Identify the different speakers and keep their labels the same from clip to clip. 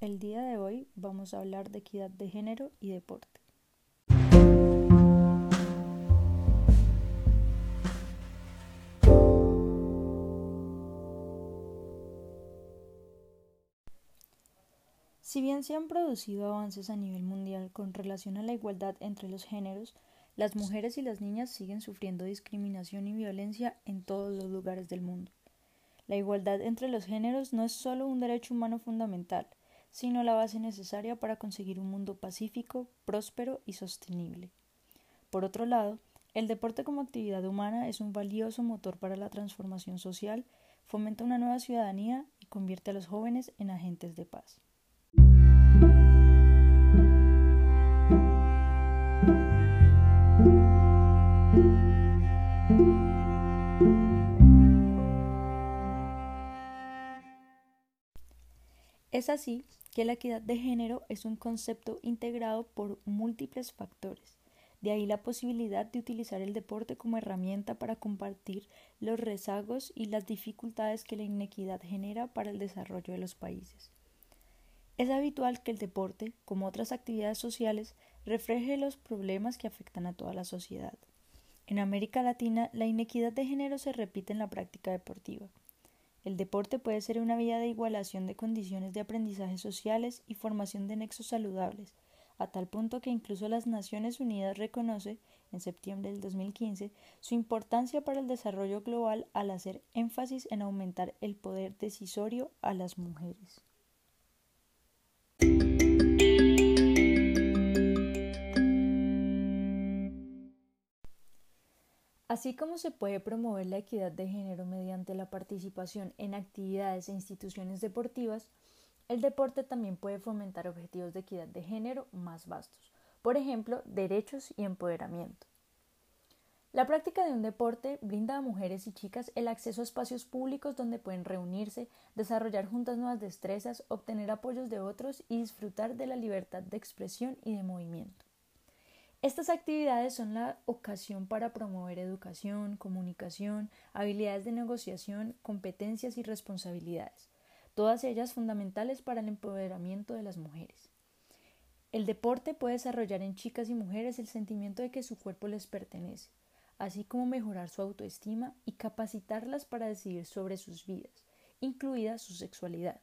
Speaker 1: El día de hoy vamos a hablar de equidad de género y deporte. Si bien se han producido avances a nivel mundial con relación a la igualdad entre los géneros, las mujeres y las niñas siguen sufriendo discriminación y violencia en todos los lugares del mundo. La igualdad entre los géneros no es solo un derecho humano fundamental, sino la base necesaria para conseguir un mundo pacífico, próspero y sostenible. Por otro lado, el deporte como actividad humana es un valioso motor para la transformación social, fomenta una nueva ciudadanía y convierte a los jóvenes en agentes de paz. Es así que la equidad de género es un concepto integrado por múltiples factores. De ahí la posibilidad de utilizar el deporte como herramienta para compartir los rezagos y las dificultades que la inequidad genera para el desarrollo de los países. Es habitual que el deporte, como otras actividades sociales, refleje los problemas que afectan a toda la sociedad. En América Latina, la inequidad de género se repite en la práctica deportiva. El deporte puede ser una vía de igualación de condiciones de aprendizaje sociales y formación de nexos saludables, a tal punto que incluso las Naciones Unidas reconoce, en septiembre del 2015, su importancia para el desarrollo global al hacer énfasis en aumentar el poder decisorio a las mujeres. Así como se puede promover la equidad de género mediante la participación en actividades e instituciones deportivas, el deporte también puede fomentar objetivos de equidad de género más vastos, por ejemplo, derechos y empoderamiento. La práctica de un deporte brinda a mujeres y chicas el acceso a espacios públicos donde pueden reunirse, desarrollar juntas nuevas destrezas, obtener apoyos de otros y disfrutar de la libertad de expresión y de movimiento. Estas actividades son la ocasión para promover educación, comunicación, habilidades de negociación, competencias y responsabilidades, todas ellas fundamentales para el empoderamiento de las mujeres. El deporte puede desarrollar en chicas y mujeres el sentimiento de que su cuerpo les pertenece, así como mejorar su autoestima y capacitarlas para decidir sobre sus vidas, incluida su sexualidad.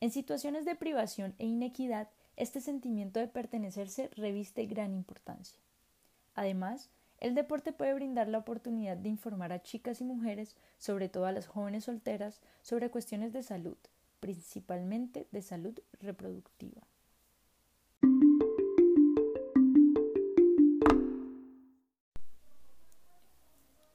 Speaker 1: En situaciones de privación e inequidad, este sentimiento de pertenecerse reviste gran importancia. Además, el deporte puede brindar la oportunidad de informar a chicas y mujeres, sobre todo a las jóvenes solteras, sobre cuestiones de salud, principalmente de salud reproductiva.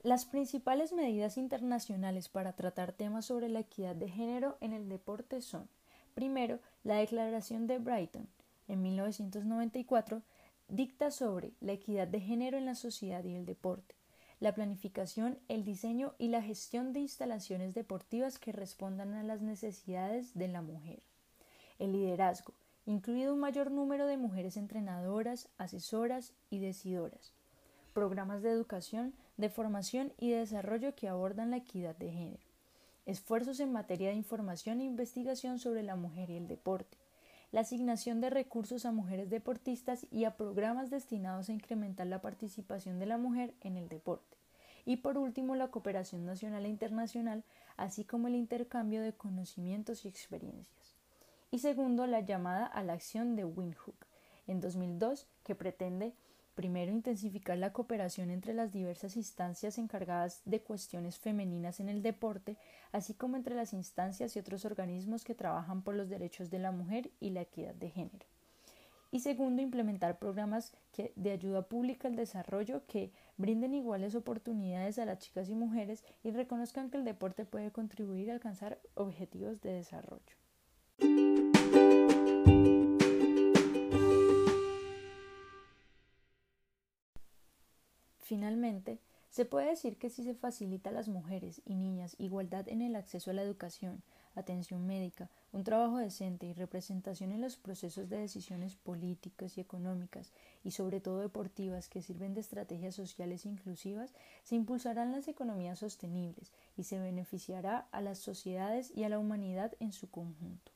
Speaker 1: Las principales medidas internacionales para tratar temas sobre la equidad de género en el deporte son Primero, la Declaración de Brighton, en 1994, dicta sobre la equidad de género en la sociedad y el deporte, la planificación, el diseño y la gestión de instalaciones deportivas que respondan a las necesidades de la mujer, el liderazgo, incluido un mayor número de mujeres entrenadoras, asesoras y decidoras, programas de educación, de formación y de desarrollo que abordan la equidad de género esfuerzos en materia de información e investigación sobre la mujer y el deporte, la asignación de recursos a mujeres deportistas y a programas destinados a incrementar la participación de la mujer en el deporte. Y por último, la cooperación nacional e internacional, así como el intercambio de conocimientos y experiencias. Y segundo, la llamada a la acción de Windhoek en 2002, que pretende Primero, intensificar la cooperación entre las diversas instancias encargadas de cuestiones femeninas en el deporte, así como entre las instancias y otros organismos que trabajan por los derechos de la mujer y la equidad de género. Y segundo, implementar programas de ayuda pública al desarrollo que brinden iguales oportunidades a las chicas y mujeres y reconozcan que el deporte puede contribuir a alcanzar objetivos de desarrollo. Finalmente, se puede decir que si se facilita a las mujeres y niñas igualdad en el acceso a la educación, atención médica, un trabajo decente y representación en los procesos de decisiones políticas y económicas y sobre todo deportivas que sirven de estrategias sociales inclusivas, se impulsarán las economías sostenibles y se beneficiará a las sociedades y a la humanidad en su conjunto.